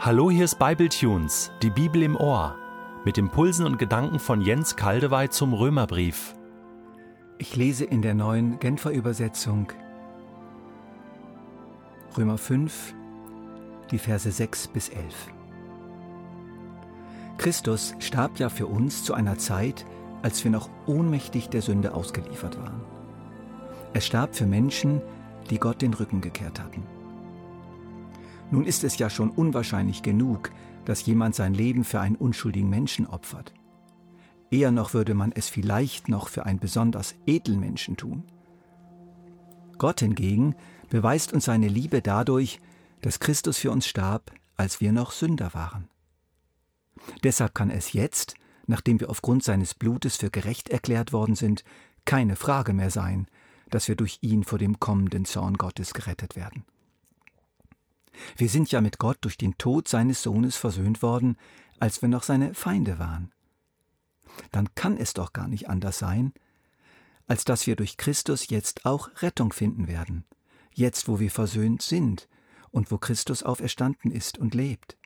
Hallo, hier ist Bibletunes, die Bibel im Ohr, mit Impulsen und Gedanken von Jens Kaldewey zum Römerbrief. Ich lese in der neuen Genfer Übersetzung Römer 5, die Verse 6 bis 11. Christus starb ja für uns zu einer Zeit, als wir noch ohnmächtig der Sünde ausgeliefert waren. Er starb für Menschen, die Gott den Rücken gekehrt hatten. Nun ist es ja schon unwahrscheinlich genug, dass jemand sein Leben für einen unschuldigen Menschen opfert. Eher noch würde man es vielleicht noch für einen besonders edlen Menschen tun. Gott hingegen beweist uns seine Liebe dadurch, dass Christus für uns starb, als wir noch Sünder waren. Deshalb kann es jetzt, nachdem wir aufgrund seines Blutes für gerecht erklärt worden sind, keine Frage mehr sein, dass wir durch ihn vor dem kommenden Zorn Gottes gerettet werden. Wir sind ja mit Gott durch den Tod seines Sohnes versöhnt worden, als wir noch seine Feinde waren. Dann kann es doch gar nicht anders sein, als dass wir durch Christus jetzt auch Rettung finden werden, jetzt wo wir versöhnt sind und wo Christus auferstanden ist und lebt.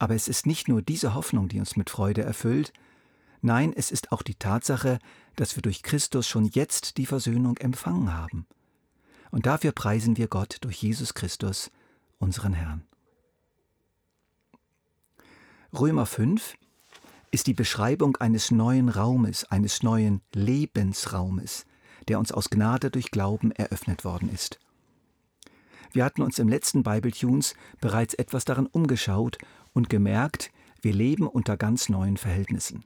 Aber es ist nicht nur diese Hoffnung, die uns mit Freude erfüllt, nein, es ist auch die Tatsache, dass wir durch Christus schon jetzt die Versöhnung empfangen haben. Und dafür preisen wir Gott durch Jesus Christus, unseren Herrn. Römer 5 ist die Beschreibung eines neuen Raumes, eines neuen Lebensraumes, der uns aus Gnade durch Glauben eröffnet worden ist. Wir hatten uns im letzten Bible Tunes bereits etwas darin umgeschaut und gemerkt, wir leben unter ganz neuen Verhältnissen.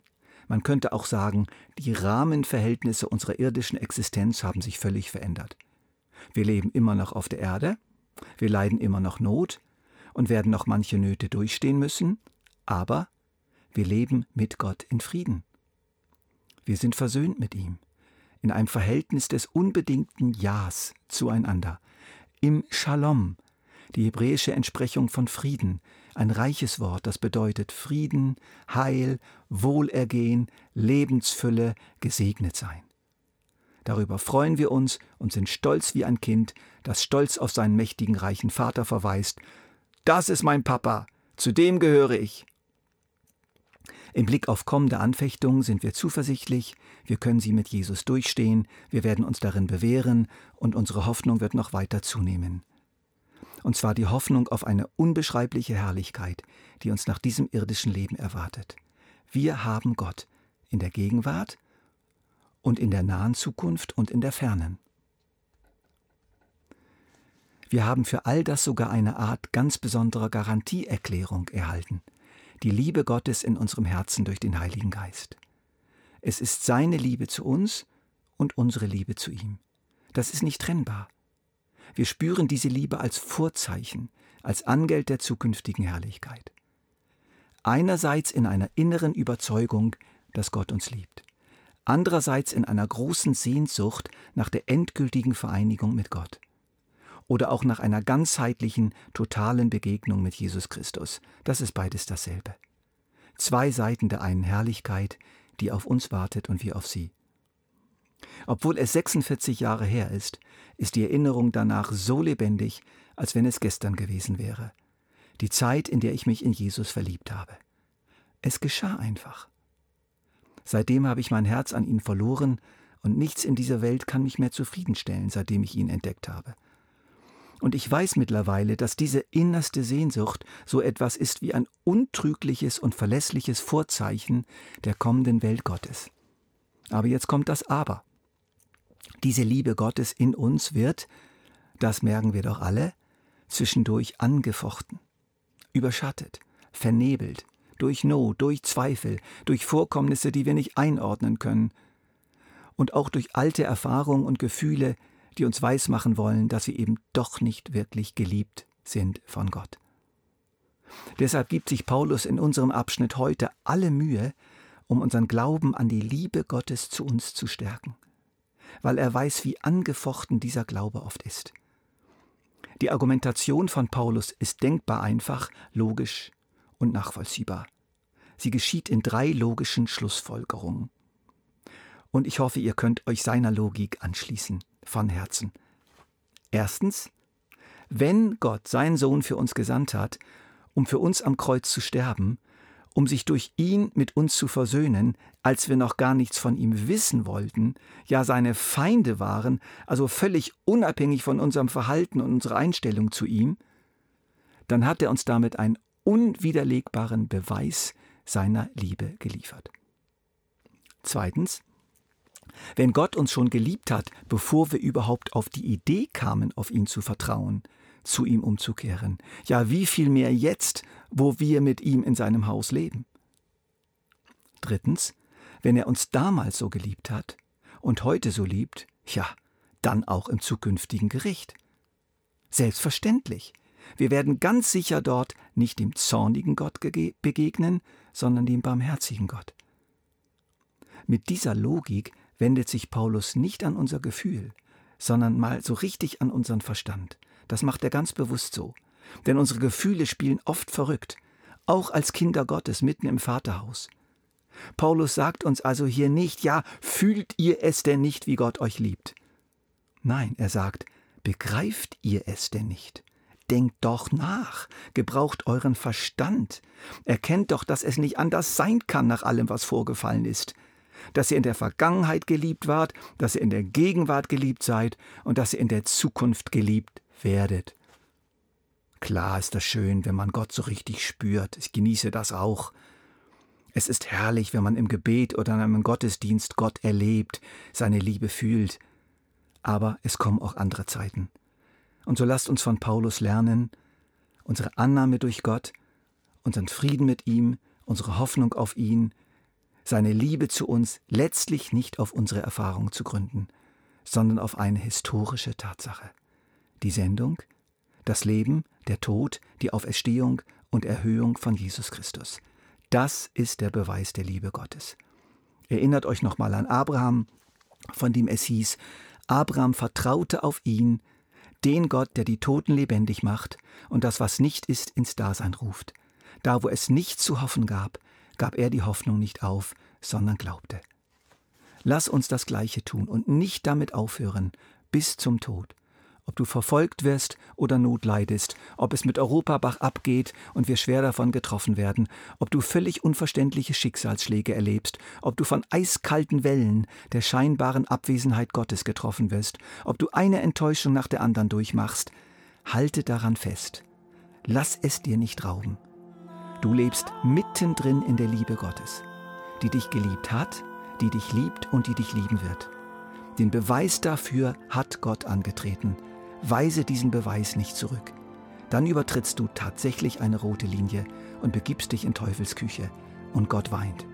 Man könnte auch sagen, die Rahmenverhältnisse unserer irdischen Existenz haben sich völlig verändert. Wir leben immer noch auf der Erde, wir leiden immer noch Not und werden noch manche Nöte durchstehen müssen, aber wir leben mit Gott in Frieden. Wir sind versöhnt mit ihm, in einem Verhältnis des unbedingten Ja's zueinander, im Shalom, die hebräische Entsprechung von Frieden, ein reiches Wort, das bedeutet Frieden, Heil, Wohlergehen, Lebensfülle, gesegnet sein. Darüber freuen wir uns und sind stolz wie ein Kind, das stolz auf seinen mächtigen reichen Vater verweist. Das ist mein Papa, zu dem gehöre ich. Im Blick auf kommende Anfechtungen sind wir zuversichtlich, wir können sie mit Jesus durchstehen, wir werden uns darin bewähren und unsere Hoffnung wird noch weiter zunehmen. Und zwar die Hoffnung auf eine unbeschreibliche Herrlichkeit, die uns nach diesem irdischen Leben erwartet. Wir haben Gott in der Gegenwart und in der nahen Zukunft und in der fernen. Wir haben für all das sogar eine Art ganz besonderer Garantieerklärung erhalten, die Liebe Gottes in unserem Herzen durch den Heiligen Geist. Es ist seine Liebe zu uns und unsere Liebe zu ihm. Das ist nicht trennbar. Wir spüren diese Liebe als Vorzeichen, als Angeld der zukünftigen Herrlichkeit. Einerseits in einer inneren Überzeugung, dass Gott uns liebt andererseits in einer großen Sehnsucht nach der endgültigen Vereinigung mit Gott oder auch nach einer ganzheitlichen, totalen Begegnung mit Jesus Christus. Das ist beides dasselbe. Zwei Seiten der einen Herrlichkeit, die auf uns wartet und wir auf sie. Obwohl es 46 Jahre her ist, ist die Erinnerung danach so lebendig, als wenn es gestern gewesen wäre. Die Zeit, in der ich mich in Jesus verliebt habe. Es geschah einfach. Seitdem habe ich mein Herz an ihn verloren und nichts in dieser Welt kann mich mehr zufriedenstellen, seitdem ich ihn entdeckt habe. Und ich weiß mittlerweile, dass diese innerste Sehnsucht so etwas ist wie ein untrügliches und verlässliches Vorzeichen der kommenden Welt Gottes. Aber jetzt kommt das Aber. Diese Liebe Gottes in uns wird, das merken wir doch alle, zwischendurch angefochten, überschattet, vernebelt, durch Not, durch Zweifel, durch Vorkommnisse, die wir nicht einordnen können, und auch durch alte Erfahrungen und Gefühle, die uns weismachen wollen, dass wir eben doch nicht wirklich geliebt sind von Gott. Deshalb gibt sich Paulus in unserem Abschnitt heute alle Mühe, um unseren Glauben an die Liebe Gottes zu uns zu stärken, weil er weiß, wie angefochten dieser Glaube oft ist. Die Argumentation von Paulus ist denkbar einfach, logisch und nachvollziehbar. Sie geschieht in drei logischen Schlussfolgerungen. Und ich hoffe, ihr könnt euch seiner Logik anschließen, von Herzen. Erstens, wenn Gott seinen Sohn für uns gesandt hat, um für uns am Kreuz zu sterben, um sich durch ihn mit uns zu versöhnen, als wir noch gar nichts von ihm wissen wollten, ja seine Feinde waren, also völlig unabhängig von unserem Verhalten und unserer Einstellung zu ihm, dann hat er uns damit einen unwiderlegbaren Beweis seiner Liebe geliefert. Zweitens, wenn Gott uns schon geliebt hat, bevor wir überhaupt auf die Idee kamen, auf ihn zu vertrauen, zu ihm umzukehren, ja wie viel mehr jetzt, wo wir mit ihm in seinem Haus leben. Drittens, wenn er uns damals so geliebt hat und heute so liebt, ja, dann auch im zukünftigen Gericht. Selbstverständlich. Wir werden ganz sicher dort nicht dem zornigen Gott begegnen, sondern dem barmherzigen Gott. Mit dieser Logik wendet sich Paulus nicht an unser Gefühl, sondern mal so richtig an unseren Verstand. Das macht er ganz bewusst so. Denn unsere Gefühle spielen oft verrückt, auch als Kinder Gottes mitten im Vaterhaus. Paulus sagt uns also hier nicht, ja, fühlt ihr es denn nicht, wie Gott euch liebt? Nein, er sagt, begreift ihr es denn nicht? Denkt doch nach, gebraucht euren Verstand, erkennt doch, dass es nicht anders sein kann nach allem, was vorgefallen ist dass ihr in der Vergangenheit geliebt wart, dass ihr in der Gegenwart geliebt seid und dass ihr in der Zukunft geliebt werdet. Klar ist das schön, wenn man Gott so richtig spürt. Ich genieße das auch. Es ist herrlich, wenn man im Gebet oder in einem Gottesdienst Gott erlebt, seine Liebe fühlt. Aber es kommen auch andere Zeiten. Und so lasst uns von Paulus lernen, unsere Annahme durch Gott, unseren Frieden mit ihm, unsere Hoffnung auf ihn, seine Liebe zu uns letztlich nicht auf unsere Erfahrung zu gründen, sondern auf eine historische Tatsache. Die Sendung, das Leben, der Tod, die Auferstehung und Erhöhung von Jesus Christus. Das ist der Beweis der Liebe Gottes. Erinnert euch nochmal an Abraham, von dem es hieß, Abraham vertraute auf ihn, den Gott, der die Toten lebendig macht und das, was nicht ist, ins Dasein ruft. Da, wo es nichts zu hoffen gab, gab er die Hoffnung nicht auf, sondern glaubte. Lass uns das Gleiche tun und nicht damit aufhören, bis zum Tod. Ob du verfolgt wirst oder Not leidest, ob es mit Europa bach abgeht und wir schwer davon getroffen werden, ob du völlig unverständliche Schicksalsschläge erlebst, ob du von eiskalten Wellen der scheinbaren Abwesenheit Gottes getroffen wirst, ob du eine Enttäuschung nach der anderen durchmachst, halte daran fest. Lass es dir nicht rauben. Du lebst mittendrin in der Liebe Gottes, die dich geliebt hat, die dich liebt und die dich lieben wird. Den Beweis dafür hat Gott angetreten. Weise diesen Beweis nicht zurück. Dann übertrittst du tatsächlich eine rote Linie und begibst dich in Teufelsküche und Gott weint.